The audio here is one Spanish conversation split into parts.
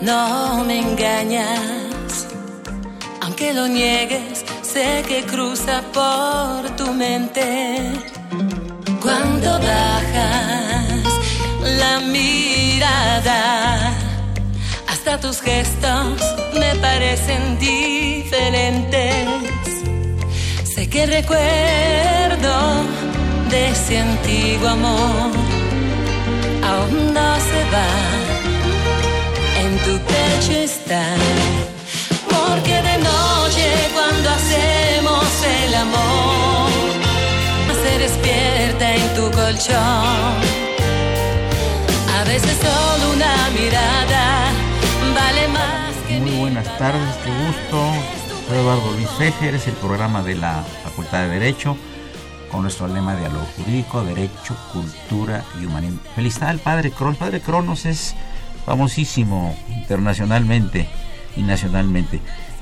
No me engañas. Aunque lo niegues, sé que cruza por tu mente. Cuando bajas la mirada, hasta tus gestos me parecen diferentes. Sé que recuerdo de ese antiguo amor Porque de noche cuando hacemos el amor, se despierta en tu colchón. A veces solo una mirada vale más que Muy buenas tardes, qué gusto. Soy Eduardo Luis Fejer, es el programa de la Facultad de Derecho con nuestro lema de diálogo jurídico, derecho, cultura y humanismo. Felicidad al padre Cronos. Padre Cronos es famosísimo internacionalmente y nacionalmente.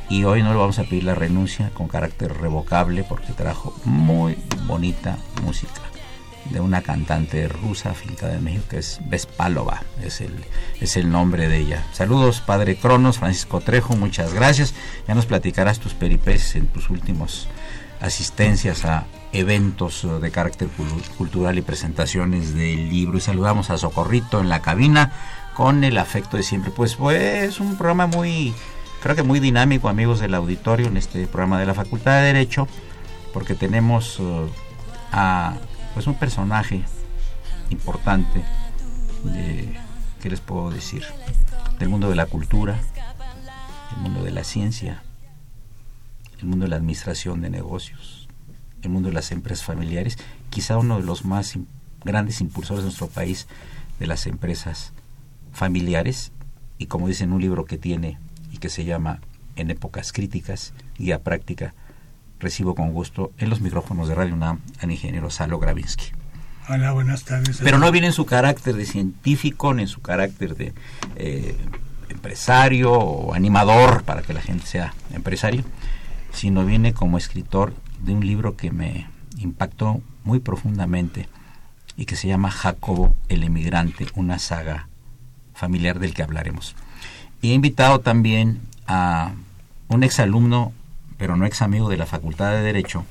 Y hoy no le vamos a pedir la renuncia con carácter revocable porque trajo muy bonita música de una cantante rusa finca en México que es Vespalova, es el, es el nombre de ella. Saludos, Padre Cronos, Francisco Trejo, muchas gracias. Ya nos platicarás tus peripecias en tus últimos asistencias a eventos de carácter cultural y presentaciones del libro. Y saludamos a Socorrito en la cabina con el afecto de siempre. Pues, pues un programa muy, creo que muy dinámico, amigos del auditorio, en este programa de la Facultad de Derecho, porque tenemos uh, a pues un personaje importante de, ¿qué les puedo decir? Del mundo de la cultura, el mundo de la ciencia, el mundo de la administración de negocios, el mundo de las empresas familiares, quizá uno de los más grandes impulsores de nuestro país de las empresas familiares y como dice en un libro que tiene y que se llama En épocas críticas, guía práctica, recibo con gusto en los micrófonos de Radio UNAM al ingeniero Salo Gravinsky. Hola, buenas tardes. Pero no viene en su carácter de científico ni en su carácter de eh, empresario o animador para que la gente sea empresario, sino viene como escritor de un libro que me impactó muy profundamente y que se llama Jacobo el emigrante, una saga familiar del que hablaremos. Y he invitado también a un exalumno, pero no ex amigo de la Facultad de Derecho,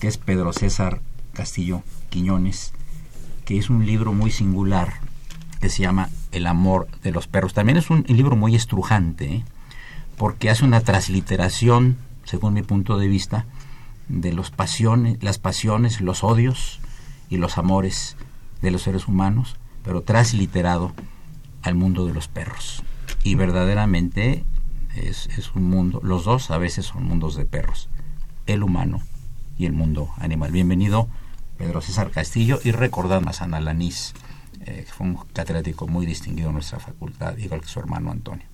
que es Pedro César Castillo Quiñones, que es un libro muy singular que se llama El amor de los perros. También es un libro muy estrujante, ¿eh? porque hace una transliteración, según mi punto de vista, de los pasiones, las pasiones, los odios y los amores de los seres humanos, pero transliterado al mundo de los perros. Y verdaderamente es, un mundo, los dos a veces son mundos de perros, el humano y el mundo animal. Bienvenido Pedro César Castillo y recordando a San Alanís, eh, que fue un catedrático muy distinguido en nuestra facultad, igual que su hermano Antonio.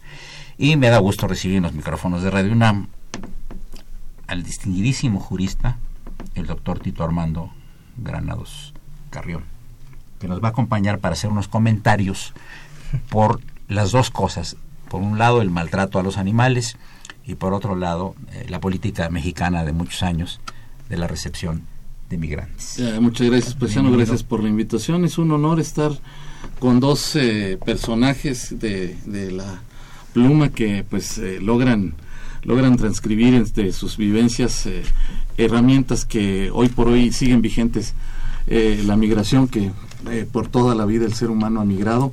Y me da gusto recibir en los micrófonos de Radio UNAM al distinguidísimo jurista, el doctor Tito Armando Granados Carrión, que nos va a acompañar para hacer unos comentarios por las dos cosas. Por un lado, el maltrato a los animales y por otro lado, eh, la política mexicana de muchos años de la recepción de migrantes. muchas gracias, Preciano, gracias por la invitación. Es un honor estar con dos eh, personajes de, de, la pluma que pues logran logran transcribir entre sus vivencias herramientas que hoy por hoy siguen vigentes la migración que por toda la vida el ser humano ha migrado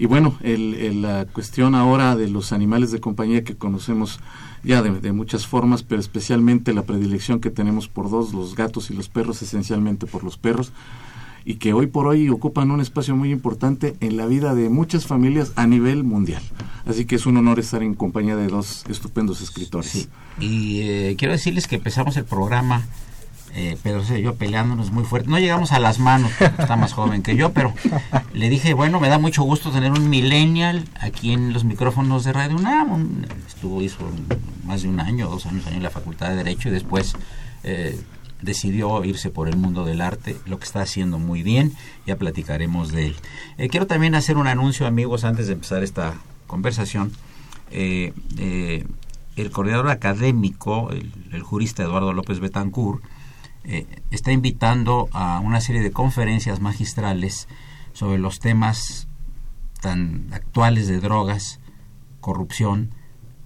y bueno, el, la cuestión ahora de los animales de compañía que conocemos ya de, muchas formas, pero especialmente la predilección que tenemos por dos, los gatos y los perros, esencialmente por los perros, y que hoy por hoy ocupan un espacio muy importante en la vida de muchas familias a nivel mundial. Así que es un honor estar en compañía de dos estupendos escritores. Y eh, quiero decirles que empezamos el programa eh, Pedro yo peleándonos muy fuerte. No llegamos a las manos, está más joven que yo, pero le dije, bueno, me da mucho gusto tener un millennial aquí en los micrófonos de Radio UNAM. Estuvo, hizo más de un año, dos años en la Facultad de Derecho y después eh, decidió irse por el mundo del arte, lo que está haciendo muy bien, ya platicaremos de él. Eh, quiero también hacer un anuncio, amigos, antes de empezar esta conversación. Eh, el coordinador académico, el, el jurista Eduardo López Betancourt, eh, está invitando a una serie de conferencias magistrales sobre los temas tan actuales de drogas, corrupción,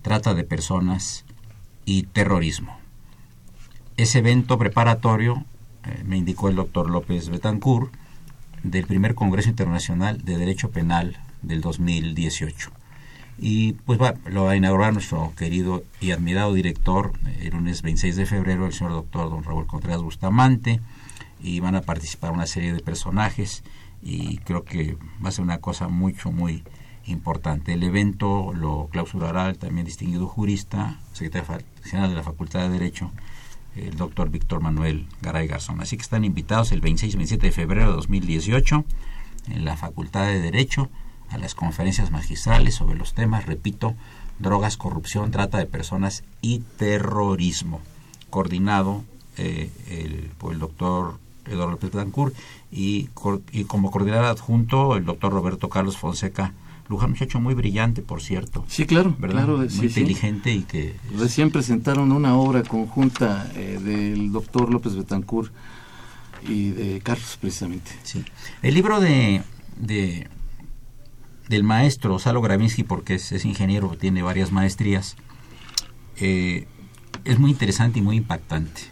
trata de personas y terrorismo. Ese evento preparatorio, eh, me indicó el doctor López Betancourt, del primer Congreso Internacional de Derecho Penal del 2018 y pues va, lo va a inaugurar nuestro querido y admirado director el lunes 26 de febrero, el señor doctor don Raúl Contreras Bustamante, y van a participar una serie de personajes y creo que va a ser una cosa mucho, muy importante. El evento lo clausurará el también distinguido jurista, secretario general de la Facultad de Derecho, el doctor Víctor Manuel Garay Garzón. Así que están invitados el 26 y 27 de febrero de 2018 en la Facultad de Derecho a las conferencias magistrales sobre los temas, repito, drogas, corrupción, trata de personas y terrorismo, coordinado eh, el, por el doctor Eduardo López Blancourt y, y, como coordinador adjunto el doctor Roberto Carlos Fonseca Luján, muchacho muy brillante, por cierto. Sí, claro, ¿verdad? Claro, muy inteligente y que... Recién presentaron una obra conjunta eh, del doctor López Betancourt y de Carlos, precisamente. Sí. El libro de, de del maestro Salo Gravinsky, porque es, ingeniero, tiene varias maestrías, eh, es muy interesante y muy impactante.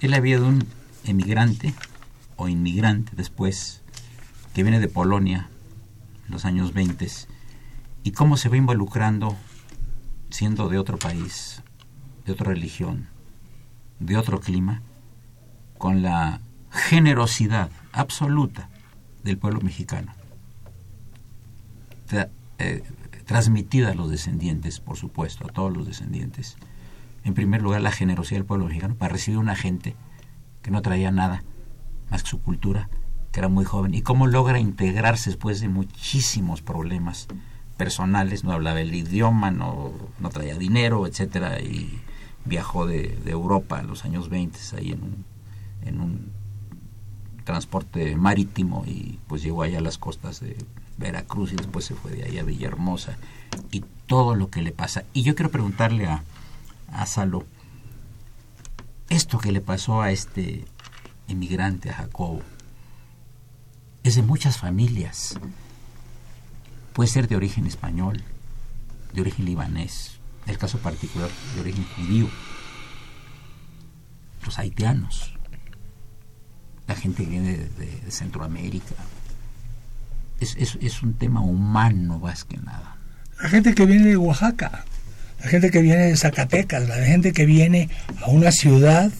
Él había de un emigrante o inmigrante después que viene de Polonia en los años 20 y cómo se va involucrando siendo de otro país, de otra religión, de otro clima, con la generosidad absoluta del pueblo mexicano eh, transmitida a los descendientes, por supuesto, a todos los descendientes. En primer lugar, la generosidad del pueblo mexicano para recibir una gente que no traía nada más que su cultura, que era muy joven, y cómo logra integrarse después de muchísimos problemas personales, no hablaba el idioma, no, no traía dinero, etcétera, y viajó de, Europa en los años 20 ahí en un, en un transporte marítimo y pues llegó allá a las costas de Veracruz y después se fue de ahí a Villahermosa y todo lo que le pasa. Y yo quiero preguntarle a, a Salo, esto que le pasó a este inmigrante, a Jacobo, es de muchas familias. Puede ser de origen español, de origen libanés, el caso particular de origen judío, los haitianos, la gente que viene de Centroamérica, es, es, un tema humano más que nada. La gente que viene de Oaxaca, la gente que viene de Zacatecas, la gente que viene a una ciudad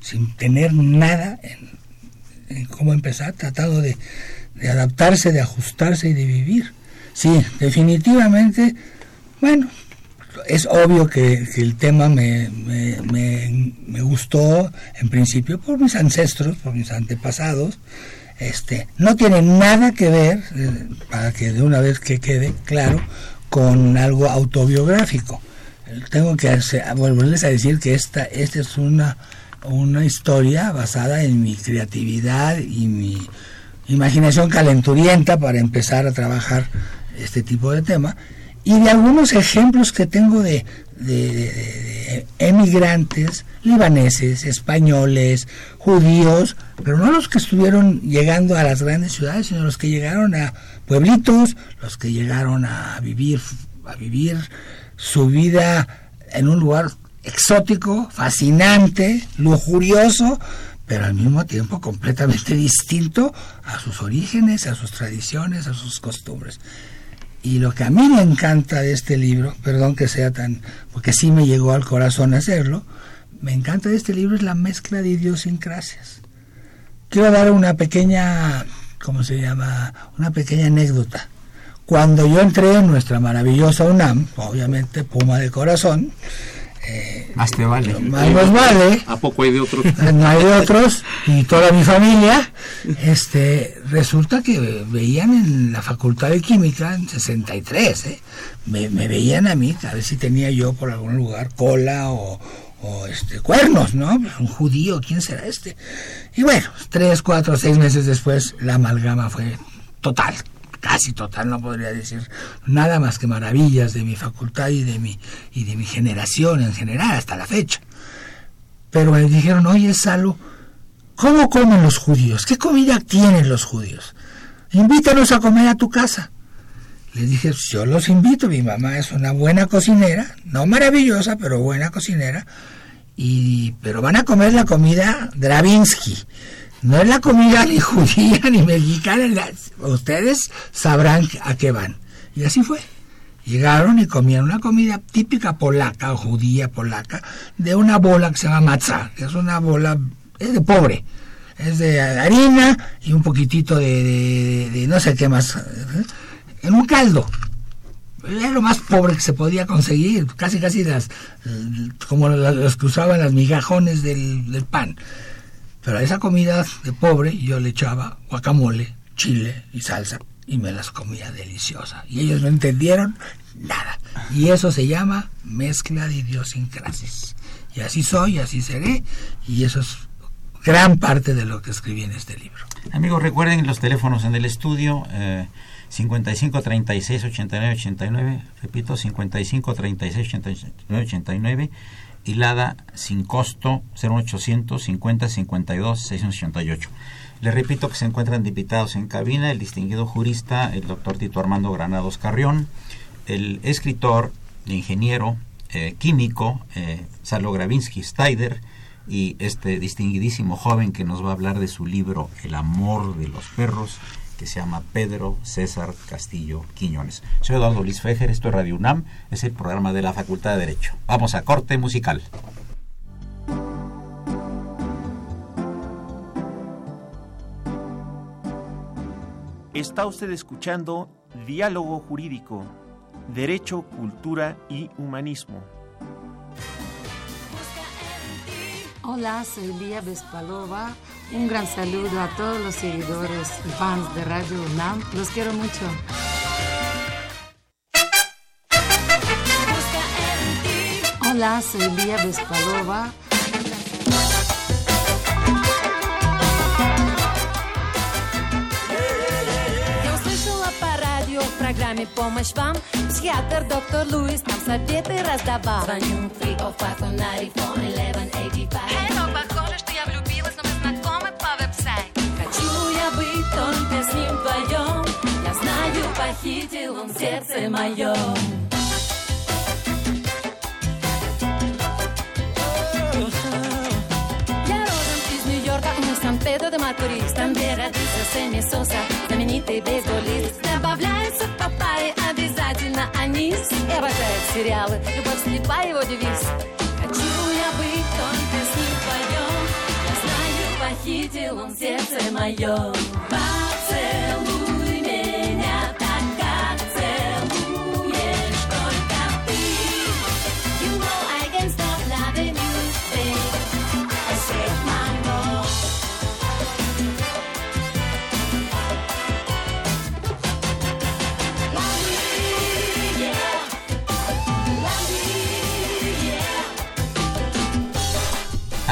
sin tener nada en, cómo empezar, tratando de, adaptarse, de ajustarse y de vivir. Sí, definitivamente, bueno, es obvio que, el tema me, me, me, gustó en principio por mis ancestros, por mis antepasados, este, no tiene nada que ver, eh, para que de una vez que quede claro, con algo autobiográfico. Tengo que volverles a decir que esta, esta es una, una historia basada en mi creatividad y mi imaginación calenturienta para empezar a trabajar este tipo de tema y de algunos ejemplos que tengo de, de, emigrantes libaneses, españoles, judíos, pero no los que estuvieron llegando a las grandes ciudades, sino los que llegaron a pueblitos, los que llegaron a vivir a vivir su vida en un lugar exótico, fascinante, lujurioso, pero al mismo tiempo completamente distinto a sus orígenes, a sus tradiciones, a sus costumbres. Y lo que a mí me encanta de este libro, perdón que sea tan, porque sí me llegó al corazón hacerlo, me encanta de este libro es la mezcla de idiosincrasias. Quiero dar una pequeña, ¿cómo se llama? Una pequeña anécdota. Cuando yo entré en nuestra maravillosa UNAM, obviamente Puma de corazón, eh, más te vale. Más nos vale. ¿A poco hay de otros? No hay de otros. Y toda mi familia, este, resulta que veían en la Facultad de Química en 63, ¿eh? me, me veían a mí, a ver si tenía yo por algún lugar cola o, o este, cuernos, ¿no? Un judío, ¿quién será este? Y bueno, tres, cuatro, seis meses después, la amalgama fue total, casi total, no podría decir nada más que maravillas de mi facultad y de mi, y de mi generación en general, hasta la fecha. Pero me dijeron, oye, Salo, ¿cómo comen los judíos? ¿Qué comida tienen los judíos? Invítanos a comer a tu casa. Les dije, yo los invito, mi mamá es una buena cocinera, no maravillosa, pero buena cocinera, y, pero van a comer la comida Dravinsky. No es la comida ni judía ni mexicana, ustedes sabrán a qué van. Y así fue. Llegaron y comían una comida típica polaca o judía polaca de una bola que se llama matzah, que es una bola, es de pobre, es de harina y un poquitito de, no sé qué más, en un caldo era lo más pobre que se podía conseguir, casi casi las como los que usaban las migajones del, pan. Pero a esa comida de pobre yo le echaba guacamole, chile y salsa y me las comía deliciosa. Y ellos no entendieron nada. Y eso se llama mezcla de idiosincrasias. Y así soy, así seré, y eso es gran parte de lo que escribí en este libro. Amigos, recuerden los teléfonos en el estudio. Eh, 55 36 89 89, repito, 55 36 89 89, hilada sin costo 0800 50 52 688. Le repito que se encuentran invitados en cabina el distinguido jurista, el doctor Tito Armando Granados Carrión, el escritor, ingeniero, eh, químico, eh, Salo Gravinsky Steider, y este distinguidísimo joven que nos va a hablar de su libro El amor de los perros que se llama Pedro César Castillo Quiñones. Soy Eduardo Luis Fejer, esto es Radio UNAM, es el programa de la Facultad de Derecho. Vamos a corte musical. Está usted escuchando Diálogo Jurídico, Derecho, Cultura y Humanismo. Hola, soy Lía Vespalova un gran saludo a todos los seguidores y fans de Radio UNAM. Los quiero mucho. Hola, soy Lía Vespalova. в программе «Помощь вам» Психиатр доктор Луис нам советы раздавал Звоню 305 1185 Эй, но похоже, похитил он сердце мое Сан-Педро де Макорис, там где родился Сэмми Соса, знаменитый бейсболист. Добавляются в папайи обязательно анис. И обожает сериалы, любовь слепа его девиз. Хочу я быть только с ним вдвоем, я знаю, похитил он сердце мое.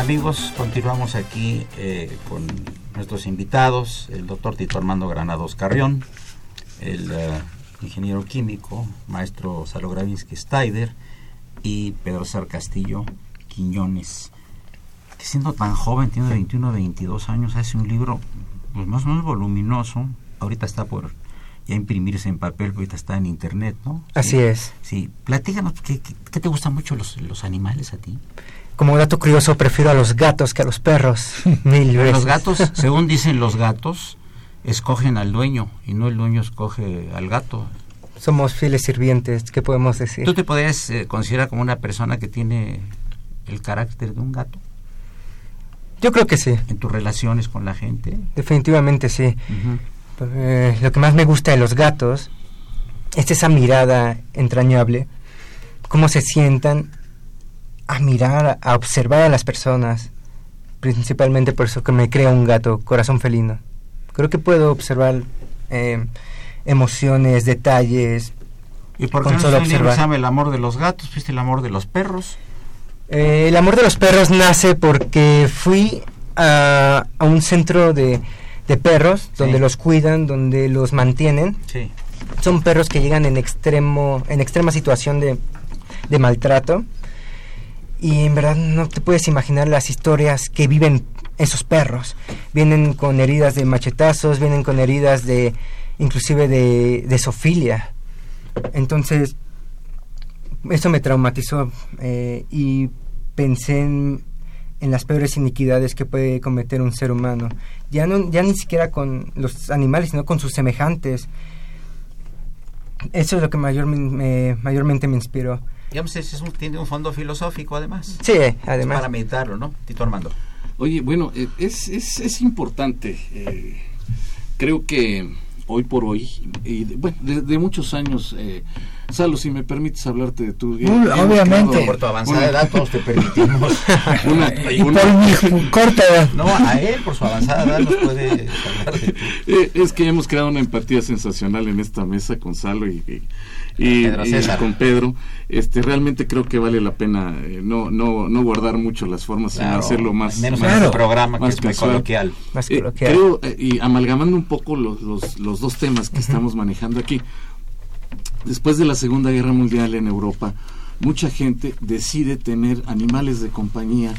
Amigos, continuamos aquí eh, con nuestros invitados, el doctor Tito Armando Granados Carrión, el eh, ingeniero químico, maestro Salogravinsky Steider y Pedro Sar Castillo Quiñones, que siendo tan joven, tiene 21 22 años, hace un libro pues, más o menos voluminoso, ahorita está por ya imprimirse en papel, ahorita está en internet, ¿no? Así Sí. es. Sí, platícanos, ¿qué, qué, qué te gustan mucho los, los animales a ti? Como dato curioso, prefiero a los gatos que a los perros. Mil veces. Los gatos, según dicen los gatos, escogen al dueño y no el dueño escoge al gato. Somos fieles sirvientes, ¿qué podemos decir? ¿Tú te podrías eh, considerar como una persona que tiene el carácter de un gato Yo creo que sí, en tus relaciones con la gente? definitivamente sí. Eh, lo que más me gusta de los gatos es esa mirada entrañable, cómo se sientan a mirar, a observar a las personas, principalmente por eso que me crea un gato, corazón felino. Creo que puedo observar eh, emociones, detalles. ¿Y por qué no solo observar. El amor de los gatos? ¿Fuiste el amor de los perros? Eh, el amor de los perros nace porque fui a, a un centro de, de perros, donde los cuidan, donde los mantienen. Sí. son perros que llegan en extremo en extrema situación de, de maltrato y en verdad no te puedes imaginar las historias que viven esos perros. Vienen con heridas de machetazos vienen con heridas de inclusive de, de sofilia entonces eso me traumatizó eh, y pensé en, las peores iniquidades que puede cometer un ser humano. Ya no ya ni siquiera con los animales sino con sus semejantes. Eso es lo que mayor, me- mayormente me inspiró. Digamos, es, es un- tiene un fondo filosófico además. Sí, además. Para meditarlo, ¿no? Tito Armando. Oye, bueno, eh, es, es, es importante. eh, creo que hoy por hoy, y de, bueno, de, de muchos años, eh, Salo, si me permites hablarte de tu... Hemos obviamente. Por tu avanzada una- edad, todos te permitimos. una- Y una- por mi corta edad. No, a él, por su avanzada edad, nos puede hablar de. Eh, es que hemos creado una empatía sensacional en esta mesa con Salo y, y- y- Pedro y César. con Pedro. Este, realmente creo que vale la pena eh, no, no, no guardar mucho las formas, sino Claro, hacerlo más, Menos más- en este Claro. programa que más es muy casual. coloquial. Más Eh, coloquial. creo, eh, y amalgamando un poco los, los, los dos temas que estamos manejando aquí, después de la Segunda Guerra Mundial en Europa, mucha gente decide tener animales de compañía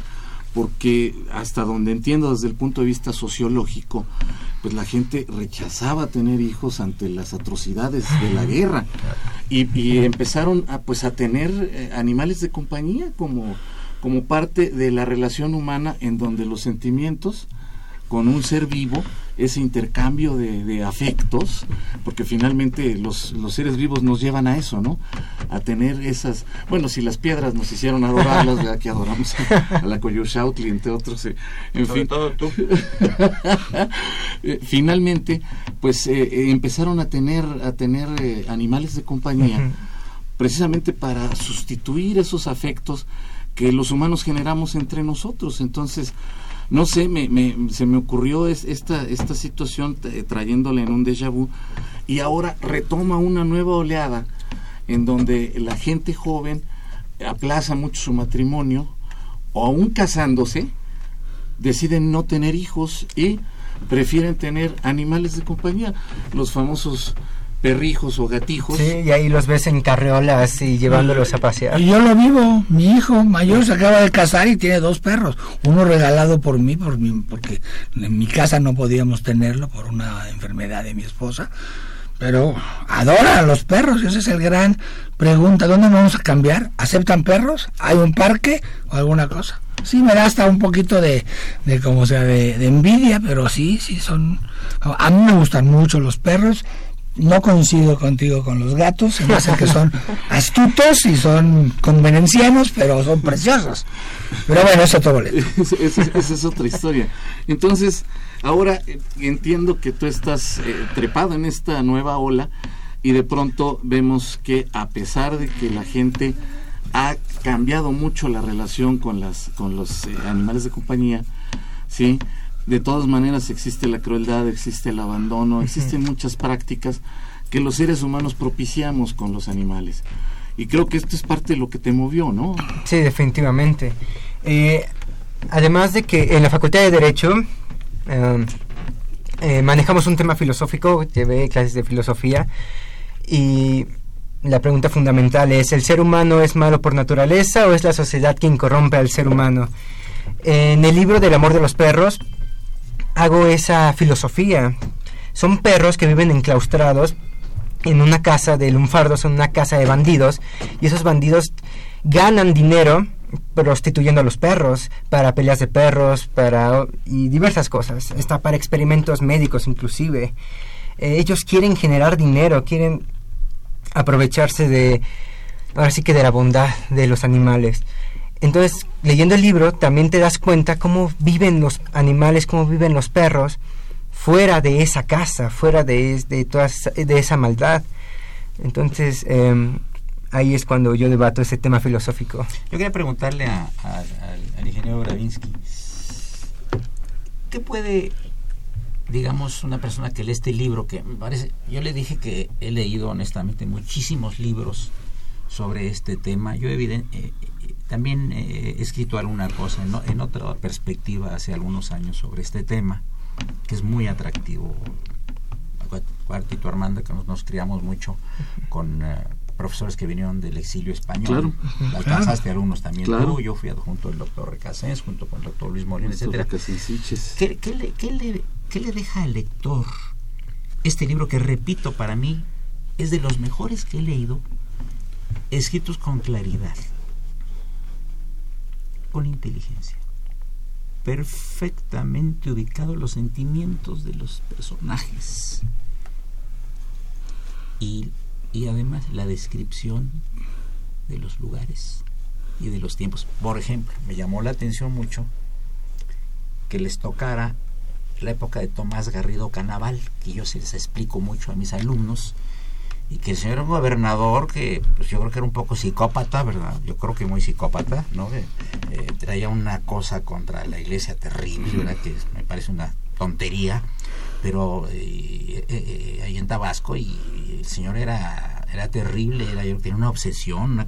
porque hasta donde entiendo desde el punto de vista sociológico, pues la gente rechazaba tener hijos ante las atrocidades de la guerra. Y, y empezaron a pues a tener eh, animales de compañía como como parte de la relación humana en donde los sentimientos con un ser vivo, ese intercambio de, de afectos, porque finalmente los, los seres vivos nos llevan a eso, ¿no? A tener esas, bueno, si las piedras nos hicieron adorarlas, ¿verdad? que adoramos a, a la Coyoshautli, entre otros, eh, en Sobre fin. todo tú. Finalmente, pues eh, eh, empezaron a tener, a tener eh, animales de compañía, precisamente para sustituir esos afectos que los humanos generamos entre nosotros. Entonces, no sé, me, me- se me ocurrió es- esta, esta situación eh, trayéndole en un déjà vu y ahora retoma una nueva oleada en donde la gente joven aplaza mucho su matrimonio o aún casándose deciden no tener hijos y prefieren tener animales de compañía, los famosos perrijos o gatijos. Sí, y ahí los ves en carreolas y llevándolos a pasear. Y yo lo vivo. Mi hijo mayor se acaba de casar y tiene dos perros. Uno regalado por mí, por mi, porque en mi casa no podíamos tenerlo por una enfermedad de mi esposa. Pero adora a los perros. Esa es el gran pregunta. ¿Dónde vamos a cambiar? ¿Aceptan perros? ¿Hay un parque o alguna cosa? Sí, me da hasta un poquito de, de como sea, de, de envidia, pero sí, sí son... A mí me gustan mucho los perros. No coincido contigo con los gatos, me hace que son astutos y son convenencianos, pero son preciosos. Pero bueno, es otro boleto. Esa es otra historia. Entonces, ahora eh, entiendo que tú estás eh, trepado en esta nueva ola y de pronto vemos que a pesar de que la gente ha cambiado mucho la relación con las con los eh, animales de compañía, sí, de todas maneras existe la crueldad, existe el abandono, existen muchas prácticas que los seres humanos propiciamos con los animales. Y creo que esto es parte de lo que te movió, ¿no? Sí, definitivamente. Eh, además de que en la Facultad de Derecho eh, eh, manejamos un tema filosófico, llevé clases de filosofía y la pregunta fundamental es, ¿el ser humano es malo por naturaleza o es la sociedad quien corrompe al ser humano? En el libro del amor de los perros hago esa filosofía. Son perros que viven enclaustrados en una casa de lunfardos, en una casa de bandidos, y esos bandidos ganan dinero prostituyendo a los perros, para peleas de perros, para y diversas cosas, está para experimentos médicos inclusive. Eh, ellos quieren generar dinero, quieren aprovecharse de, ahora sí que de la bondad de los animales. Entonces, leyendo el libro, también te das cuenta cómo viven los animales, cómo viven los perros fuera de esa casa, fuera de, de, toda, de esa maldad. Entonces, em, ahí es cuando yo debato ese tema filosófico. Yo quería preguntarle a, al, ingeniero Bravinsky, ¿qué puede, digamos, una persona que lee este libro, que me parece, yo le dije que he leído honestamente muchísimos libros sobre este tema, yo evidente, eh, eh, también he escrito alguna cosa en, en, otra perspectiva hace algunos años sobre este tema, que es muy atractivo. Cuartito Armando, que nos, nos criamos mucho con... Eh, profesores que vinieron del exilio español. Claro. Alcanzaste alumnos también tú. Yo fui adjunto del doctor Recasens junto con el doctor Luis Molina, etcétera. ¿Qué, qué, le, qué, le, ¿Qué le deja al lector este libro que, repito, para mí es de los mejores que he leído, escritos con claridad, con inteligencia, perfectamente ubicados los sentimientos de los personajes y y además la descripción de los lugares y de los tiempos. Por ejemplo, me llamó la atención mucho que les tocara la época de Tomás Garrido Canaval, que yo se les explico mucho a mis alumnos, y que el señor gobernador, que pues yo creo que era un poco psicópata, ¿verdad? Yo creo que muy psicópata, ¿no? Eh, traía una cosa contra la iglesia terrible, ¿verdad? Que me parece una tontería, pero eh, eh, ahí en Tabasco y el señor era, era terrible, era, tenía una obsesión, una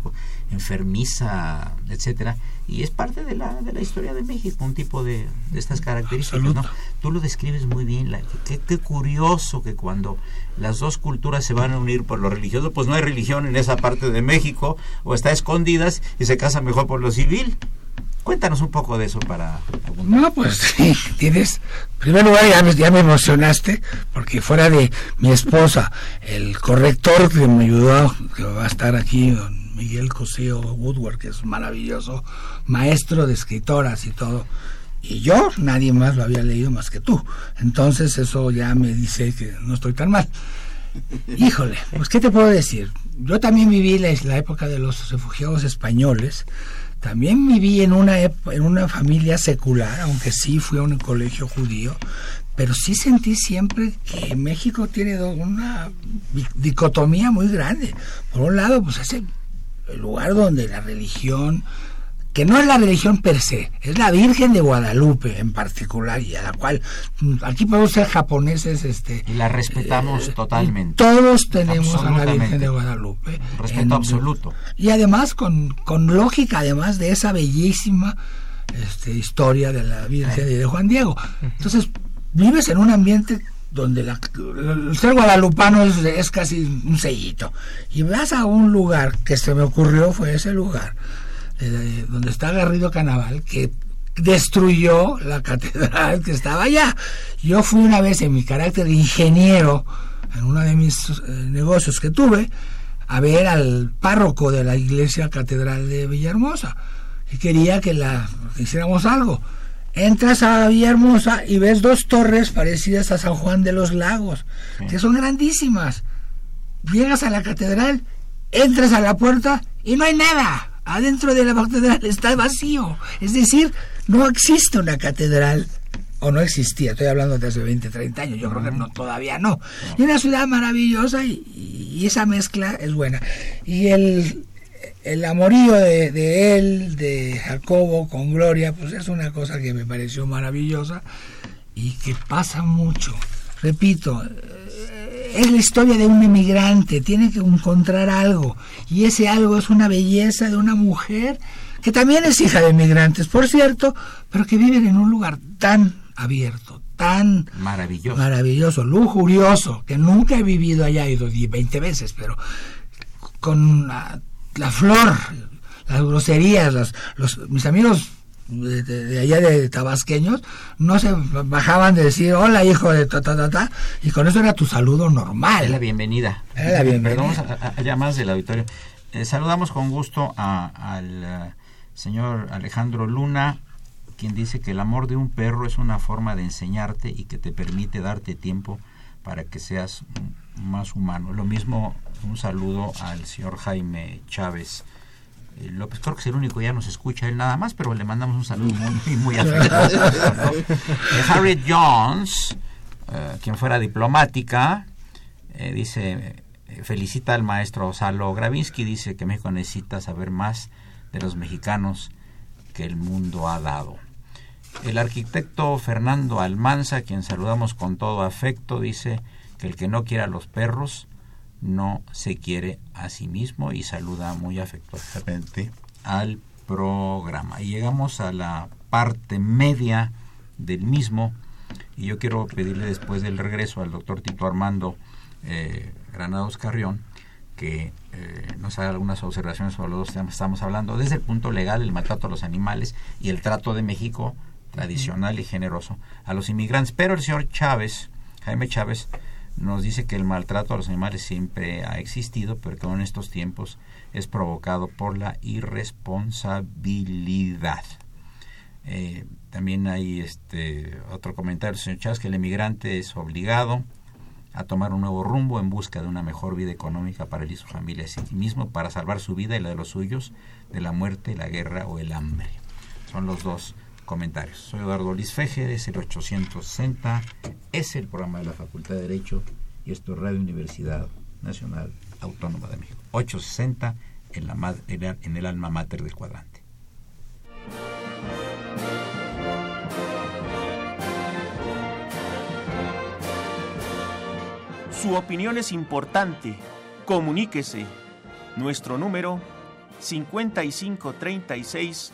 enfermiza, etcétera, y es parte de la, de la historia de México, un tipo de, de estas características. ¿no? Tú lo describes muy bien, la, qué, qué, curioso que cuando las dos culturas se van a unir por lo religioso, pues no hay religión en esa parte de México, o está escondidas y se casa mejor por lo civil. Cuéntanos un poco de eso para... No, pues sí, tienes... En primer lugar, ya me, ya me emocionaste, porque fuera de mi esposa, el corrector que me ayudó, que va a estar aquí, don Miguel Cosío Woodward, que es maravilloso, maestro de escritoras y todo, y yo, nadie más lo había leído más que tú. Entonces eso ya me dice que no estoy tan mal. Híjole, pues ¿qué te puedo decir? Yo también viví la, la época de los refugiados españoles, también viví en una, en una familia secular, aunque sí fui a un colegio judío, pero sí sentí siempre que México tiene una dicotomía muy grande. Por un lado, pues es el lugar donde la religión que no es la religión per se, es la Virgen de Guadalupe en particular, y a la cual mm, aquí podemos ser japoneses. Este, y la respetamos eh, totalmente. Todos tenemos a la Virgen de Guadalupe. Respeto absoluto. Y además con, con lógica, además de esa bellísima este, historia de la Virgen y de Juan Diego. Entonces, vives en un ambiente donde la, el ser guadalupano es, casi un sellito. Y vas a un lugar que se me ocurrió, fue ese lugar eh, donde está Garrido Canaval, que destruyó la catedral que estaba allá. Yo fui una vez en mi carácter de ingeniero, en uno de mis eh, negocios que tuve, a ver al párroco de la iglesia catedral de Villahermosa y quería que la hiciéramos algo. Entras a Villahermosa y ves dos torres parecidas a San Juan de los Lagos, que son grandísimas. Llegas a la catedral, entras a la puerta y no hay nada adentro de la catedral está vacío. Es decir, no existe una catedral. O no existía, estoy hablando de hace 20, 30 años, yo creo que no, todavía no. Y una ciudad maravillosa y, esa mezcla es buena. Y el, el amorío de, de, él, de Jacobo con Gloria, pues es una cosa que me pareció maravillosa y que pasa mucho. Repito, es la historia de un emigrante, tiene que encontrar algo. Y ese algo es una belleza de una mujer que también es hija de emigrantes, por cierto, pero que viven en un lugar tan abierto, tan maravilloso, maravilloso lujurioso, que nunca he vivido allá, he ido 20 veces, pero con la, flor, las groserías, los, mis amigos de, de- de allá de tabasqueños no se bajaban de decir hola hijo de ta ta ta ta y con eso era tu saludo Es la normal. bienvenida. Era la bienvenida. Perdón, a, a- a llamadas del auditorio. Eh, saludamos con gusto a- al eh, señor Alejandro Luna, quien dice que el amor de un perro es una forma de enseñarte y que te permite darte tiempo para que seas más humano. Lo mismo, un saludo al señor Jaime Chávez. eh, López, creo que es el único ya nos escucha él nada más, pero le mandamos un saludo muy, muy afectuoso. Harriet Jones, eh, quien fuera diplomática, eh, dice, felicita al maestro Salo Gravinsky, dice que México necesita saber más de los mexicanos que el mundo ha dado. El arquitecto Fernando Almanza, quien saludamos con todo afecto, dice que el que no quiera a los perros no se quiere a sí mismo y saluda muy afectuosamente al programa. Y llegamos a la parte media del mismo y yo quiero pedirle después del regreso al doctor Tito Armando eh, Granados Carrión que eh, nos haga algunas observaciones sobre los dos temas que estamos hablando desde el punto legal, el maltrato a los animales y el trato de México tradicional y generoso a los inmigrantes. Pero el señor Chávez, Jaime Chávez, nos dice que el maltrato a los animales siempre ha existido, pero que en estos tiempos es provocado por la irresponsabilidad. Eh, también hay este otro comentario del señor Chávez que el emigrante es obligado a tomar un nuevo rumbo en busca de una mejor vida económica para él y su familia, sí mismo para salvar su vida y la de los suyos de la muerte, la guerra o el hambre. Son los dos comentarios. Soy Eduardo Luis Fejer, es el 860, es el programa de la Facultad de Derecho y esto es Radio Universidad Nacional Autónoma de México. 860 en, en el alma mater del cuadrante. Su opinión es importante. Comuníquese. Nuestro número 5536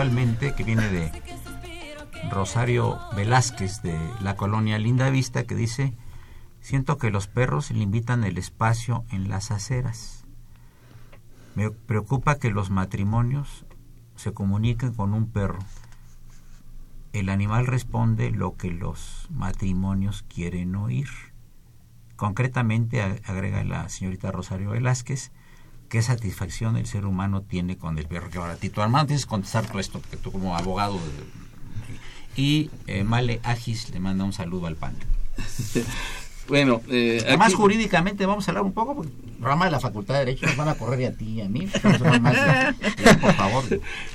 Que viene de Rosario Velázquez de la colonia Linda Vista, que dice, siento que los perros limitan el espacio en las aceras. Me preocupa que los matrimonios se comuniquen con un perro. El animal responde lo que los matrimonios quieren oír. Concretamente, agrega la señorita Rosario Velázquez, qué satisfacción el ser humano tiene con el perro. Que ahora, Tito Armando, tienes que contestar todo esto, porque tú como abogado... de- y eh, Male Agis le manda un saludo al pan. Bueno, eh, Además, aquí- jurídicamente vamos a hablar un poco, porque programa de la Facultad de Derecho nos van a correr y a ti y a mí. Más, por favor.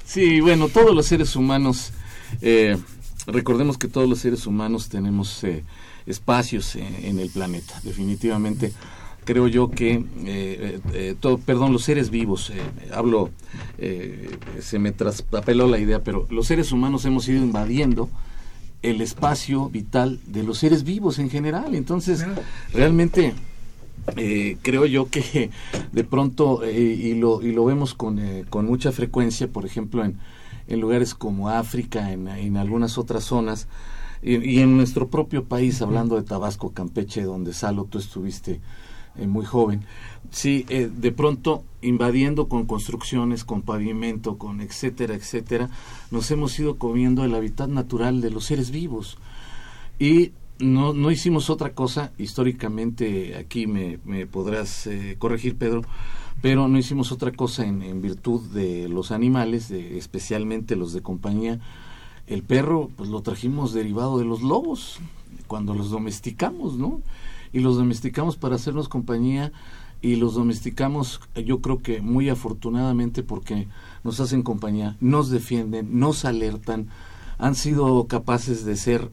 Sí, bueno, todos los seres humanos, eh, recordemos que todos los seres humanos tenemos eh, espacios en, en el planeta, definitivamente. Creo yo que, eh, eh, eh, todo, perdón, los seres vivos, eh, hablo, eh, se me traspapeló la idea, pero los seres humanos hemos ido invadiendo el espacio vital de los seres vivos en general. Entonces, realmente eh, creo yo que de pronto, eh, y, lo, y lo vemos con, eh, con mucha frecuencia, por ejemplo, en, en lugares como África, en, en algunas otras zonas, y, y en nuestro propio país, hablando de Tabasco, Campeche, donde Salo, tú estuviste eh, muy joven, sí, eh, de pronto invadiendo con construcciones, con pavimento, con etcétera, etcétera, nos hemos ido comiendo el hábitat natural de los seres vivos. Y no, no hicimos otra cosa, históricamente aquí me, podrás eh, corregir Pedro, pero no hicimos otra cosa en, virtud de los animales, especialmente los de compañía. El perro, pues lo trajimos derivado de los lobos, cuando los domesticamos, ¿no? Y los domesticamos para hacernos compañía y los domesticamos yo creo que muy afortunadamente porque nos hacen compañía, nos defienden, nos alertan, han sido capaces de ser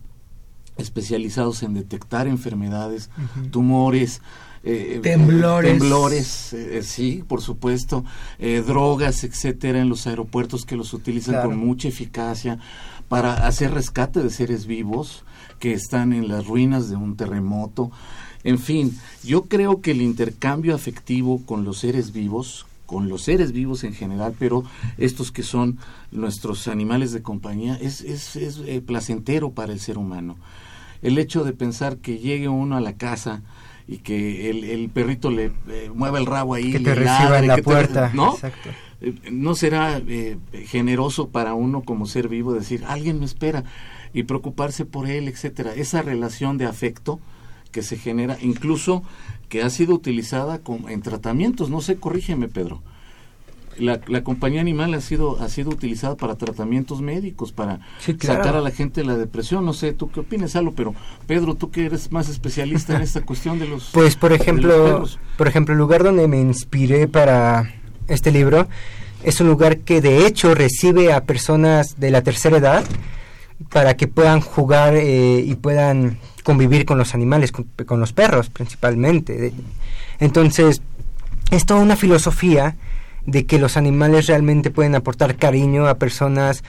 especializados en detectar enfermedades, tumores, eh, Temblores. temblores, eh, sí, por supuesto, eh, drogas, etcétera, en los aeropuertos que los utilizan Claro. con mucha eficacia para hacer rescate de seres vivos que están en las ruinas de un terremoto. En fin, yo creo que el intercambio afectivo con los seres vivos, con los seres vivos en general, pero estos que son nuestros animales de compañía, es, es, es eh, placentero para el ser humano. El hecho de pensar que llegue uno a la casa y que el, el perrito le eh, mueva el rabo ahí, Que le te reciba ladre, en la que te- puerta. ¿no? Exacto. Eh, no será eh, generoso para uno como ser vivo decir alguien me espera y preocuparse por él etcétera esa relación de afecto que se genera incluso que ha sido utilizada con- en tratamientos. No sé corrígeme Pedro. La, la compañía animal ha sido ha sido utilizada para tratamientos médicos para Sí, claro. sacar a la gente de la depresión. No sé tú qué opinas Salo pero Pedro tú que eres más especialista en esta cuestión de los Pues por ejemplo, por ejemplo, el lugar donde me inspiré para este libro es un lugar que de hecho recibe a personas de la tercera edad para que puedan jugar eh, y puedan convivir con los animales, con, los perros principalmente. Entonces, es toda una filosofía de que los animales realmente pueden aportar cariño a personas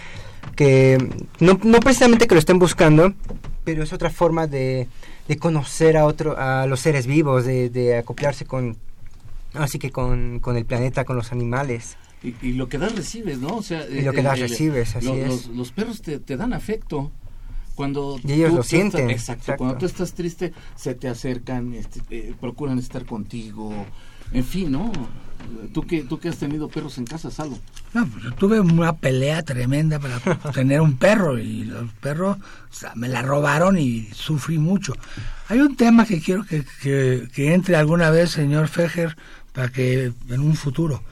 que no, no precisamente que lo estén buscando, pero es otra forma de, de conocer a otro a los seres vivos, de, de acoplarse con así que con, con el planeta, con los animales. Y, y lo que das recibes, ¿no? O sea, Y lo que das recibes, así es. Los, los perros te, te dan afecto. Cuando Y ellos tú- lo sienten, estás- exacto, exacto. Cuando tú estás triste, se te acercan, este, eh, procuran estar contigo. En fin, ¿no? Tú que, tú que has tenido perros en casa, Salo. No, pues, yo tuve una pelea tremenda para tener un perro y los perros o sea, me la robaron y sufrí mucho. Hay un tema que quiero que, que, que entre alguna vez, señor Fejer, para que en un futuro.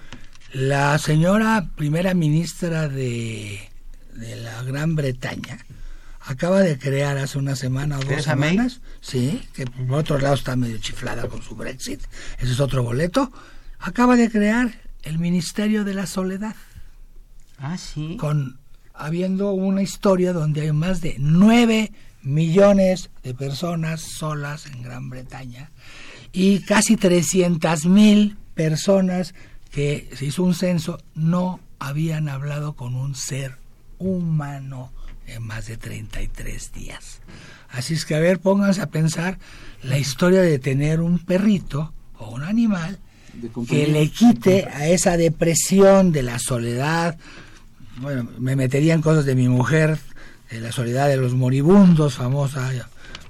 La señora primera ministra de, de la Gran Bretaña acaba de crear hace una semana o dos May. semanas, sí, que por otro lado está medio chiflada con su Brexit, ese es otro boleto, acaba de crear el Ministerio de la Soledad Ah, sí. con habiendo una historia donde hay más de 9 millones de personas solas en Gran Bretaña y casi 300 mil personas que se hizo un censo no habían hablado con un ser humano en más de 33 días. Así es que a ver, pónganse a pensar la historia de tener un perrito o un animal que le quite a esa depresión de la soledad. Bueno, me metería en cosas de mi mujer, de la soledad de los moribundos, famosa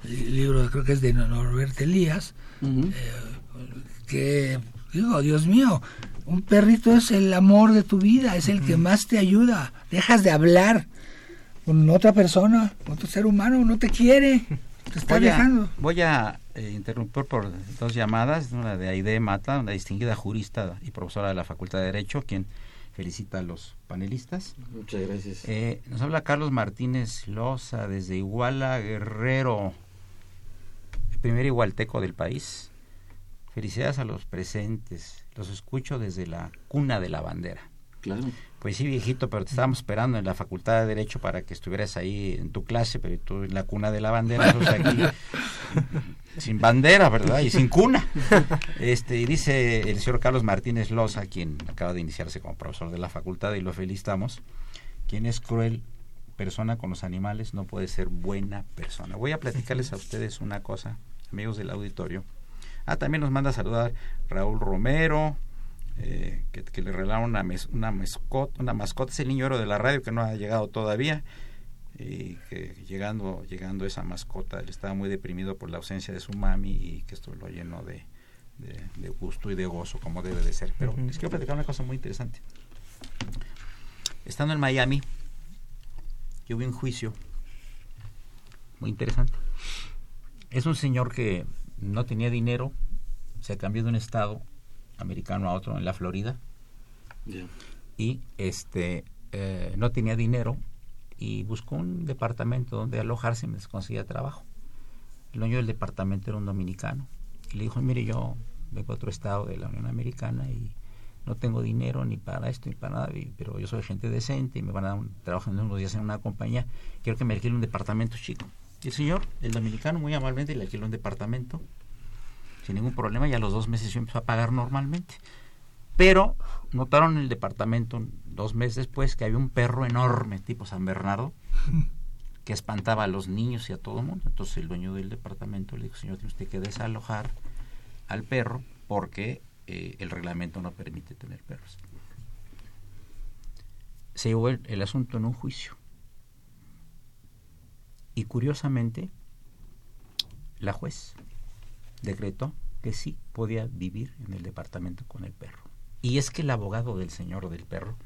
li- libro, creo que es de Norbert Elías, Ujú. que digo, Dios mío, un perrito es el amor de tu vida, es el que más te ayuda. Dejas de hablar con otra persona, otro ser humano, no te quiere, te está Voy a, voy a eh, interrumpir por dos llamadas, una de Aide Mata, una distinguida jurista y profesora de la Facultad de Derecho, quien felicita a los panelistas. Muchas gracias. Eh, nos habla Carlos Martínez Loza desde Iguala Guerrero, el primer igualteco del país. Felicidades a los presentes. Los escucho desde la cuna de la bandera. Claro. Pues sí, viejito, pero te estábamos esperando en la Facultad de Derecho para que estuvieras ahí en tu clase, pero tú en la cuna de la bandera, nosotros aquí sin bandera, ¿verdad? Y sin cuna. Este, y dice el señor Carlos Martínez Loza, quien acaba de iniciarse como profesor de la facultad y lo felicitamos, quien es cruel persona con los animales no puede ser buena persona. Voy a platicarles a ustedes una cosa, amigos del auditorio. Ah, también nos manda a saludar Raúl Romero, eh, que, le regalaron una, una, mascota, una mascota, es el niño oro de la radio que no ha llegado todavía y que llegando llegando esa mascota él estaba muy deprimido por la ausencia de su mami y que esto lo llenó de, de, gusto y de gozo como debe de ser. Pero les quiero platicar una cosa muy interesante. Estando en Miami yo vi un juicio muy interesante. Es un señor que no tenía dinero se cambió de un estado americano a otro en la Florida y este eh, no tenía dinero y buscó un departamento donde alojarse mientras conseguía trabajo. El dueño del departamento era un dominicano. Y le dijo, mire, yo vengo a otro estado de la Unión Americana y no tengo dinero ni para esto ni para nada, pero yo soy gente decente y me van a dar un trabajo en unos días en una compañía, quiero que me alquile un departamento chico. Y el señor, el dominicano, muy amablemente le alquiló un departamento sin ningún problema y a los dos meses yo empezó a pagar normalmente. Pero notaron en el departamento dos meses después que había un perro enorme, tipo San Bernardo, que espantaba a los niños y a todo el mundo. Entonces el dueño del departamento le dijo, señor, tiene usted que desalojar al perro porque eh, el reglamento no permite tener perros. Se llevó el asunto en un juicio. Y curiosamente, la juez decretó que sí podía vivir en el departamento con el perro. Y es que el abogado del señor del perro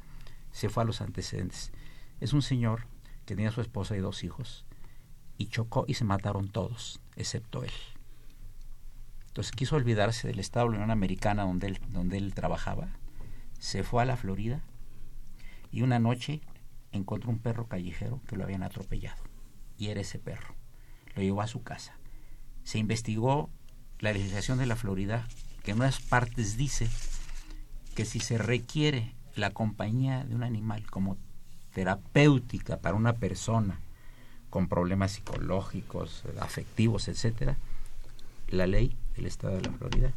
se fue a los antecedentes. Es un señor que tenía su esposa y dos hijos y chocó y se mataron todos, excepto él. Entonces quiso olvidarse del Estado de la Unión Americana donde él, donde él trabajaba, se fue a la Florida y una noche encontró un perro callejero que lo habían atropellado. Y era ese perro. Lo llevó a su casa. Se investigó la legislación de la Florida, que en unas partes dice que si se requiere la compañía de un animal como terapéutica para una persona con problemas psicológicos, afectivos, etcétera, la ley del Estado de la Florida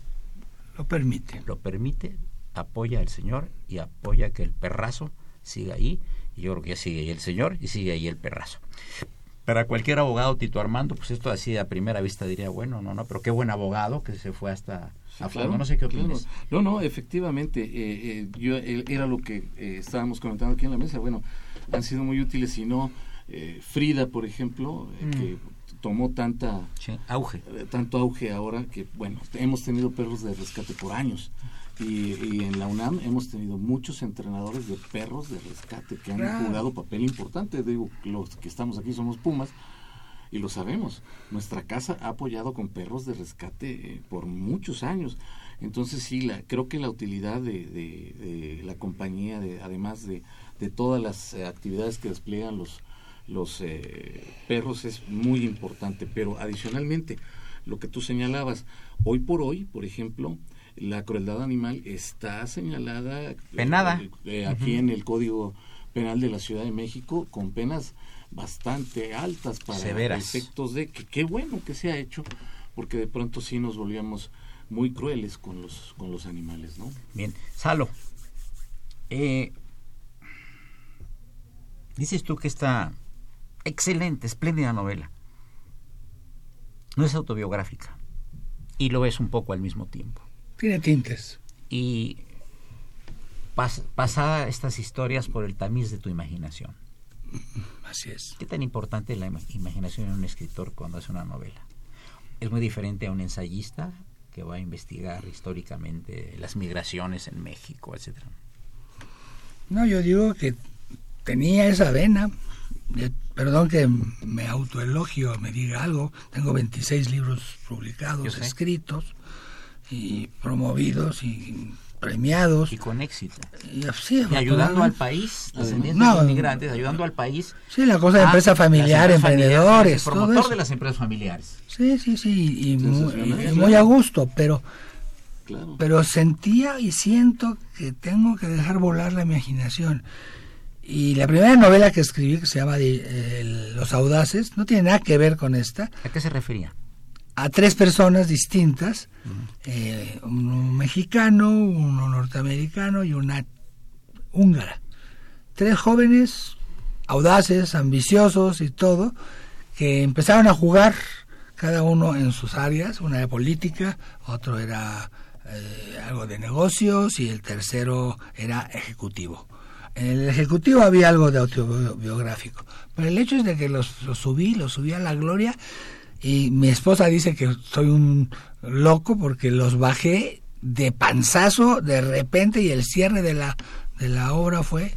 lo permite. Lo permite, apoya al señor y apoya que el perrazo siga ahí. Y yo creo que sigue ahí el señor y sigue ahí el perrazo. Para cualquier abogado, Tito Armando, pues esto así a primera vista diría, bueno, no, no, pero qué buen abogado que se fue hasta no sé qué opinas. No, no, efectivamente, eh, eh, yo eh, era lo que estábamos comentando aquí en la mesa. Bueno, han sido muy útiles, si no, Frida, por ejemplo, que mm. tomó tanta auge, tanto auge ahora que, bueno, hemos tenido perros de rescate por años. Y, en la UNAM hemos tenido muchos entrenadores de perros de rescate que han jugado papel importante. Digo, los que estamos aquí somos Pumas, y lo sabemos. Nuestra casa ha apoyado con perros de rescate eh, por muchos años. Entonces sí, la, creo que la utilidad de, de, la compañía, de, además de, de todas las eh, actividades que despliegan los, los eh, perros, es muy importante. Pero adicionalmente, lo que tú señalabas, hoy por hoy, por ejemplo, la crueldad animal está señalada penada aquí en el Código Penal de la Ciudad de México con penas bastante altas para efectos de que qué bueno que se ha hecho, porque de pronto sí nos volvíamos muy crueles con los, con los animales, ¿no? Bien, Salo, eh, dices tú que esta excelente, espléndida novela no es autobiográfica y lo es un poco al mismo tiempo. Tiene tintes. Y pasada estas historias por el tamiz de tu imaginación. Así es. ¿Qué tan importante es la imaginación en un escritor cuando hace una novela? Es muy diferente a un ensayista que va a investigar históricamente las migraciones en México, etcétera. No, yo digo que tenía esa vena. Perdón que me autoelogio, me diga algo. Tengo 26 libros publicados, escritos y promovidos y premiados. Y con éxito. Y, ayudando al país, descendientes de inmigrantes, ayudando al país. Sí, la cosa de empresa familiar, emprendedores. promotor de las empresas familiares. Sí, sí, sí, y, muy, a gusto, pero, pero sentía y siento que tengo que dejar volar la imaginación. Y la primera novela que escribí, que se llama eh, Los Audaces, no tiene nada que ver con esta. ¿A qué se refería? A tres personas distintas, eh, uno mexicano, uno norteamericano y una húngara. Tres jóvenes audaces, ambiciosos y todo, que empezaron a jugar cada uno en sus áreas, una era política, otro era eh, algo de negocios y el tercero era ejecutivo. En el ejecutivo había algo de autobiográfico, pero el hecho es de que los, los subí, los subí a la gloria y mi esposa dice que soy un loco porque los bajé de panzazo de repente y el cierre de la de la obra fue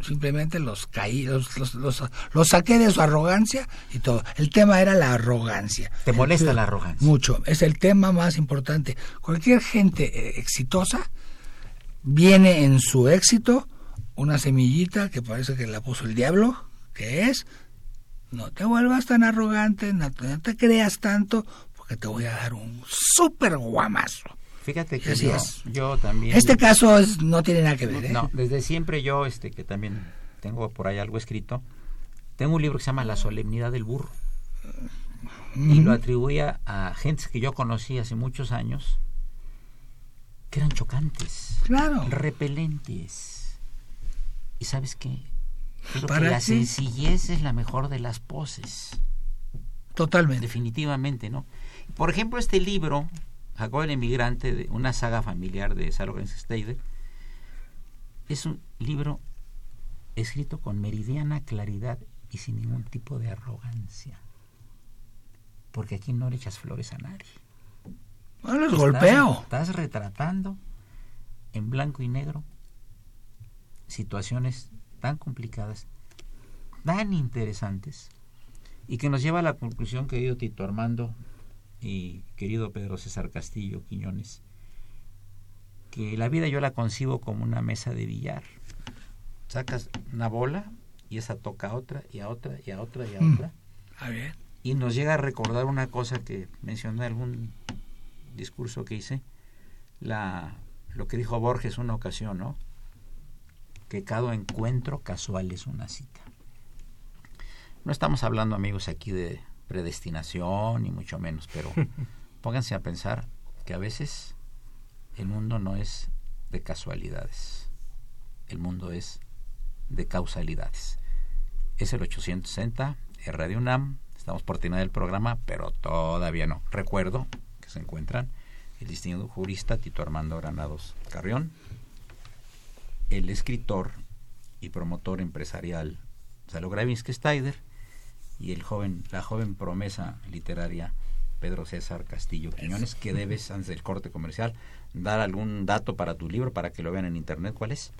simplemente los caí, los, los, los, saqué de su arrogancia y todo. El tema era la arrogancia. ¿Te molesta la arrogancia? Mucho. Es el tema más importante. Cualquier gente eh, exitosa viene en su éxito una semillita que parece que la puso el diablo, que es, no te vuelvas tan arrogante, no te, creas tanto, porque te voy a dar un súper guamazo. Fíjate que yo, yo, también... Este caso no tiene nada que ver. ¿eh? No, desde siempre yo, este que también tengo por ahí algo escrito, tengo un libro que se llama La solemnidad del burro. Y lo atribuía a gentes que yo conocí hace muchos años, que eran chocantes, claro. repelentes. ¿Y sabes qué? Creo que la sencillez es la mejor de las poses. Totalmente. Definitivamente, ¿no? Por ejemplo, este libro Jacob el Emigrante, de una saga familiar de Salomón Steider, es un libro escrito con meridiana claridad y sin ningún tipo de arrogancia. Porque aquí no le echas flores a nadie. No los golpeo. Estás retratando en blanco y negro situaciones tan complicadas, tan interesantes, y que nos lleva a la conclusión, querido Tito Armando, y querido Pedro César Castillo Quiñones, que la vida yo la concibo como una mesa de billar. Sacas una bola y esa toca a otra y a otra y a otra y a mm. otra. Y nos llega a recordar una cosa que mencioné en algún discurso que hice, la, lo que dijo Borges una ocasión, ¿no? Que cada encuentro casual es una cita. No estamos hablando, amigos, aquí de predestinación ni mucho menos, pero pónganse a pensar que a veces el mundo no es de casualidades, el mundo es de causalidades. Es el 860, es Radio UNAM, estamos por terminar el programa, pero todavía no. Recuerdo que se encuentran el distinguido jurista Tito Armando Granados Carrión, el escritor y promotor empresarial Salo Gravinsky Steider, y el joven, la joven promesa literaria Pedro César Castillo Quiñones, que debes, antes del corte comercial, dar algún dato para tu libro para que lo vean en internet. ¿Cuál es?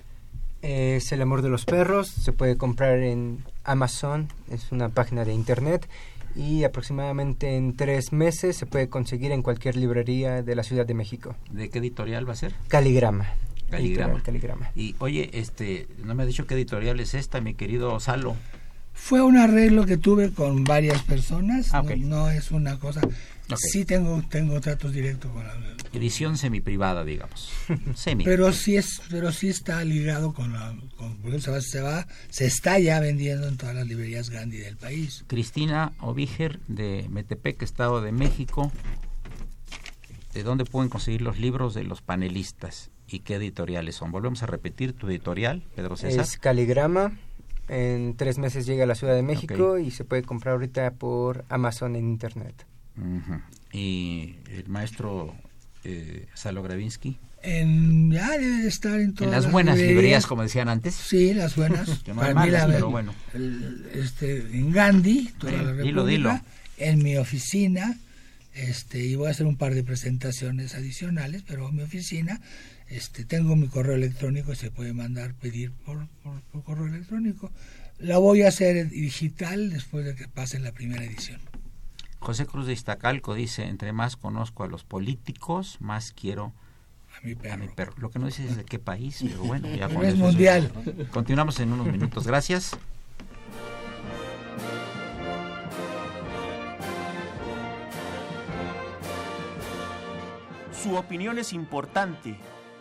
Es El amor de los perros, se puede comprar en Amazon, es una página de internet y aproximadamente en tres meses se puede conseguir en cualquier librería de la Ciudad de México. ¿De qué editorial va a ser? Caligrama. Caligrama. Caligrama. Y oye, este, no me ha dicho qué editorial es esta, mi querido Salo. Fue un arreglo que tuve con varias personas, ah, no, es una cosa... Sí tengo tengo tratos directos con la edición semiprivada, digamos. Semi. Pero sí es pero sí está ligado con la porque se va, se va se está ya vendiendo en todas las librerías grandes del país. Cristina Ovíger de Metepec, Estado de México. ¿De dónde pueden conseguir los libros de los panelistas y qué editoriales son? Volvemos a repetir tu editorial, Pedro César. Es Caligrama en tres meses llega a la Ciudad de México y se puede comprar ahorita por Amazon en Internet. ¿Y el maestro eh, Salo Gravinsky? En, ya debe estar en todas En las buenas librerías, como decían antes. Sí, las buenas. pero bueno. este, en Gandhi, toda la República, dilo, En mi oficina, este, y voy a hacer un par de presentaciones adicionales, pero en mi oficina este, tengo mi correo electrónico, se puede mandar pedir por, por, correo electrónico. La voy a hacer digital después de que pase la primera edición. José Cruz de Iztacalco dice, entre más conozco a los políticos, más quiero a mi perro. Lo que no dice es de qué país, pero bueno, ya con es mundial. Continuamos en unos minutos. Gracias. Su opinión es importante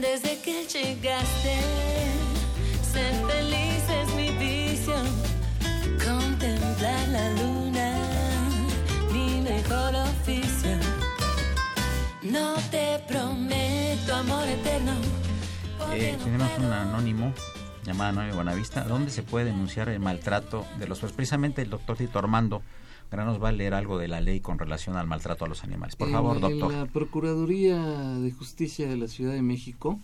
Desde que llegaste, ser feliz es mi visión, contemplar la luna, mi mejor oficio. No te prometo amor eterno. Eh, tenemos un anónimo llamado Anónimo Buenavista, donde se puede denunciar el maltrato de los pues precisamente el doctor Tito Armando Gran nos va a leer algo de la ley con relación al maltrato a los animales. Por favor, doctor. En la Procuraduría de Justicia de la Ciudad de México,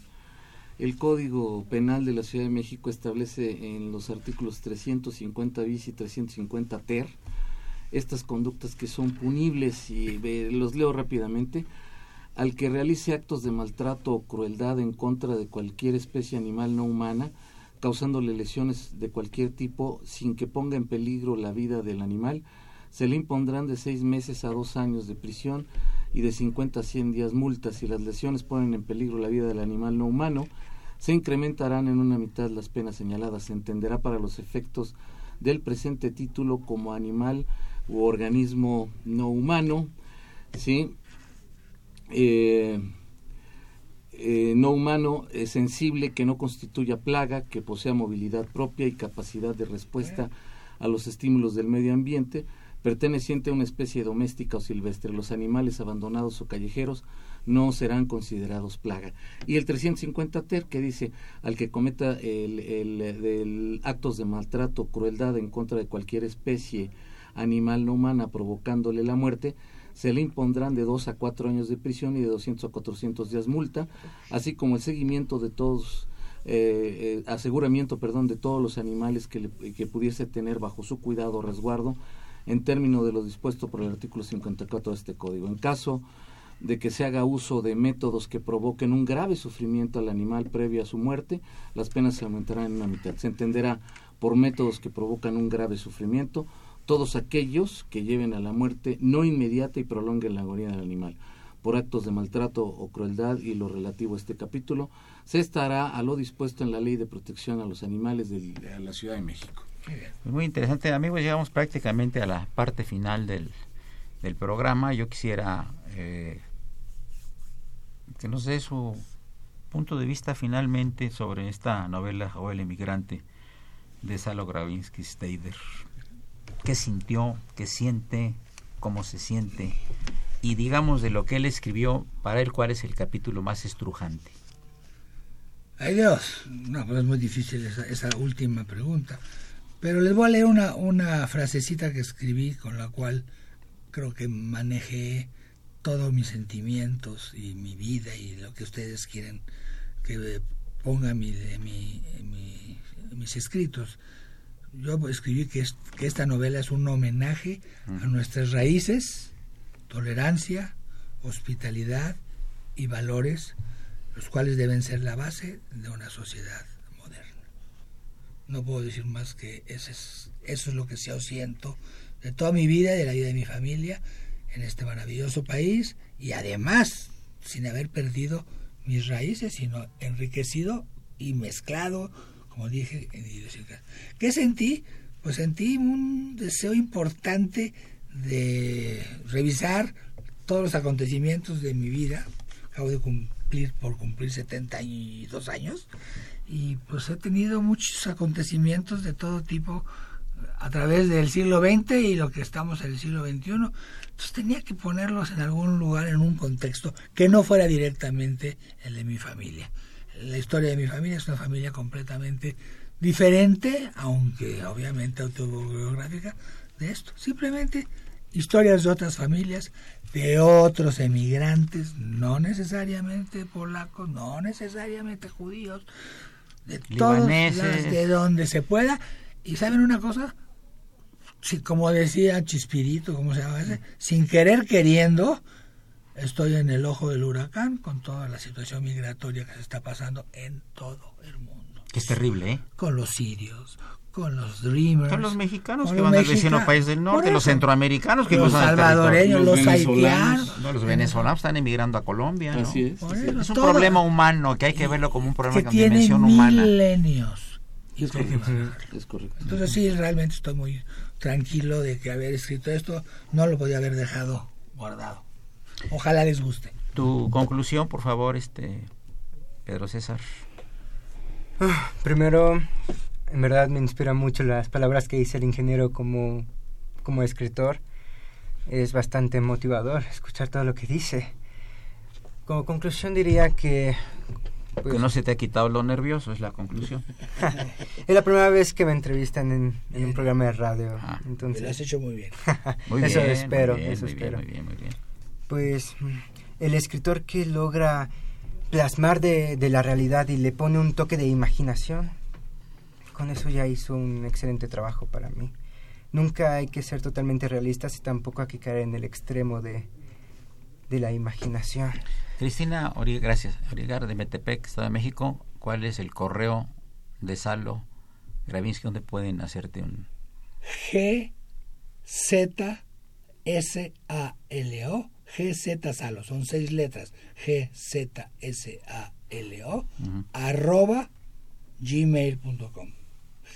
el Código Penal de la Ciudad de México establece en los artículos 350 bis y 350 ter estas conductas que son punibles y los leo rápidamente al que realice actos de maltrato o crueldad en contra de cualquier especie animal no humana, causándole lesiones de cualquier tipo sin que ponga en peligro la vida del animal, se le impondrán de seis meses a dos años de prisión y de 50 a 100 días multas. Si las lesiones ponen en peligro la vida del animal no humano, se incrementarán en una mitad las penas señaladas. Se entenderá para los efectos del presente título como animal u organismo no humano, ¿sí? Eh, eh, no humano es sensible que no constituya plaga, que posea movilidad propia y capacidad de respuesta a los estímulos del medio ambiente, perteneciente a una especie doméstica o silvestre. Los animales abandonados o callejeros no serán considerados plaga. Y el 350 ter que dice al que cometa el, el, actos de maltrato crueldad en contra de cualquier especie animal no humana provocándole la muerte, se le impondrán de dos a cuatro años de prisión y de 200 a 400 días multa, así como el seguimiento de todos, eh, eh, aseguramiento, perdón, de todos los animales que, que pudiese tener bajo su cuidado o resguardo en términos de lo dispuesto por el artículo 54 de este código. En caso de que se haga uso de métodos que provoquen un grave sufrimiento al animal previo a su muerte, las penas se aumentarán en una mitad. Se entenderá por métodos que provocan un grave sufrimiento todos aquellos que lleven a la muerte no inmediata y prolonguen la agonía del animal por actos de maltrato o crueldad y lo relativo a este capítulo, se estará a lo dispuesto en la Ley de Protección a los Animales de la Ciudad de México. Muy interesante, amigos. Llegamos prácticamente a la parte final del, del programa. Yo quisiera eh, que nos dé su punto de vista finalmente sobre esta novela O el emigrante de Salo Gravinsky Steider qué sintió, qué siente, cómo se siente y digamos de lo que él escribió, para él cuál es el capítulo más estrujante. Ay Dios, no, pues es muy difícil esa, esa última pregunta, pero les voy a leer una, una frasecita que escribí con la cual creo que manejé todos mis sentimientos y mi vida y lo que ustedes quieren que ponga mi, mi, mi, mis escritos yo escribí que, que esta novela es un homenaje a nuestras raíces, tolerancia, hospitalidad y valores, los cuales deben ser la base de una sociedad. No puedo decir más que eso es, eso es lo que yo siento de toda mi vida y de la vida de mi familia en este maravilloso país y además sin haber perdido mis raíces, sino enriquecido y mezclado como dije en ¿Qué sentí? Pues sentí un deseo importante de revisar todos los acontecimientos de mi vida. Acabo de cumplir por cumplir 72 años y pues he tenido muchos acontecimientos de todo tipo a través del siglo XX y lo que estamos en el siglo XXI. Entonces tenía que ponerlos en algún lugar, en un contexto que no fuera directamente el de mi familia la historia de mi familia es una familia completamente diferente, aunque obviamente autobiográfica, de esto. Simplemente historias de otras familias, de otros emigrantes, no necesariamente polacos, no necesariamente judíos, de todos de donde se pueda. Y saben una cosa, si, como decía Chispirito, como se llama ese, sin querer queriendo, Estoy en el ojo del huracán con toda la situación migratoria que se está pasando en todo el mundo. Que es terrible, ¿eh? Con los sirios, con los dreamers. Con los mexicanos que van al vecino país del norte, los centroamericanos que los salvadoreños, los, haitianos. los venezolanos están emigrando a Colombia, ¿no? es. es un problema humano que hay que verlo como un problema que de dimensión humana. milenios es correcto. Es correcto. Entonces sí, realmente estoy muy tranquilo de que haber escrito esto no lo podía haber dejado guardado. Ojalá les guste. Tu conclusión, por favor, este Pedro César. Ah, primero, en verdad me inspira mucho las palabras que dice el ingeniero como, como escritor. Es bastante motivador escuchar todo lo que dice. Como conclusión diría que... pues, que no se te ha quitado lo nervioso, es la conclusión. es la primera vez que me entrevistan en, en un programa de radio. Ah, entonces, Lo has hecho muy bien. Muy eso bien, espero, muy bien, eso muy bien, espero. muy bien, muy bien. Pues el escritor que logra plasmar de, de la realidad y le pone un toque de imaginación, con eso ya hizo un excelente trabajo para mí. Nunca hay que ser totalmente realistas y tampoco hay que caer en el extremo de, de la imaginación. Cristina, Ori- gracias. Origar de Metepec, Estado de México. ¿Cuál es el correo de Salo Gravinsky donde pueden hacerte un... G Z S A L O G Z Salo son seis letras G Z S A L O arroba gmail.com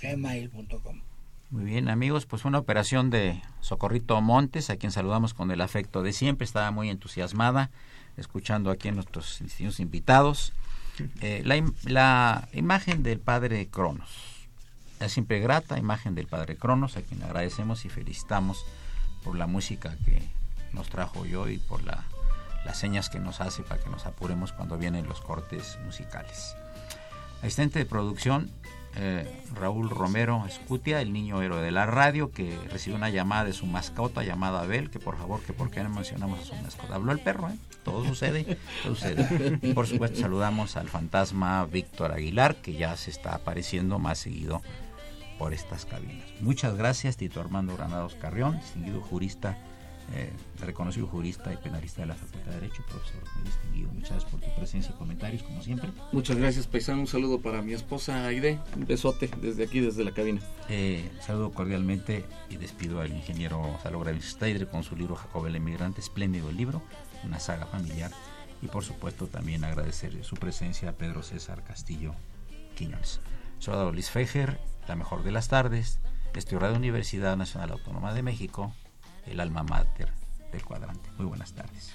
gmail.com Muy bien, amigos, pues una operación de Socorrito Montes, a quien saludamos con el afecto de siempre. Estaba muy entusiasmada escuchando aquí a nuestros distintos invitados. Eh, la, im- la imagen del padre Cronos, es siempre grata imagen del padre Cronos, a quien agradecemos y felicitamos por la música que nos trajo hoy y por la, las señas que nos hace para que nos apuremos cuando vienen los cortes musicales. Asistente de producción, eh, Raúl Romero Escutia, el niño héroe de la radio, que recibió una llamada de su mascota llamada Abel, que por favor, que por qué no mencionamos a su mascota. Habló el perro, ¿eh? Todo sucede, todo sucede. Y por supuesto saludamos al fantasma Víctor Aguilar, que ya se está apareciendo más seguido por estas cabinas. Muchas gracias, Tito Armando Granados Carrión, distinguido jurista, eh, reconocido jurista y penalista de la Facultad de Derecho, profesor muy distinguido. Muchas gracias por tu presencia y comentarios, como siempre. Muchas gracias, paisano. Un saludo para mi esposa Aide. Un besote desde aquí, desde la cabina. Eh, saludo cordialmente y despido al ingeniero Salo Gravenstein con su libro Jacob el Emigrante, espléndido el libro, una saga familiar. Y por supuesto también agradecer su presencia a Pedro César Castillo Quiñones. Soy Luis Fejer, la mejor de las tardes, estoy Radio Universidad Nacional Autónoma de México, el alma mater del cuadrante. Muy buenas tardes.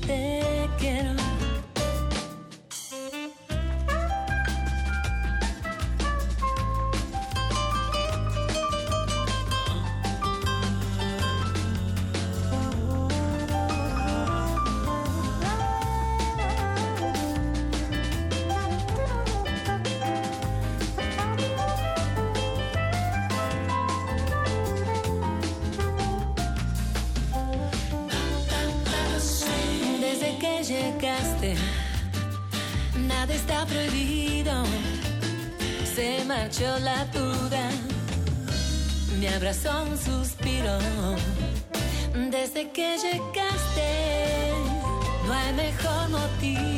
Te quiero. Nada está prohibido. Se marchó la duda, me abrazó un suspiro. Desde que llegaste, no hay mejor motivo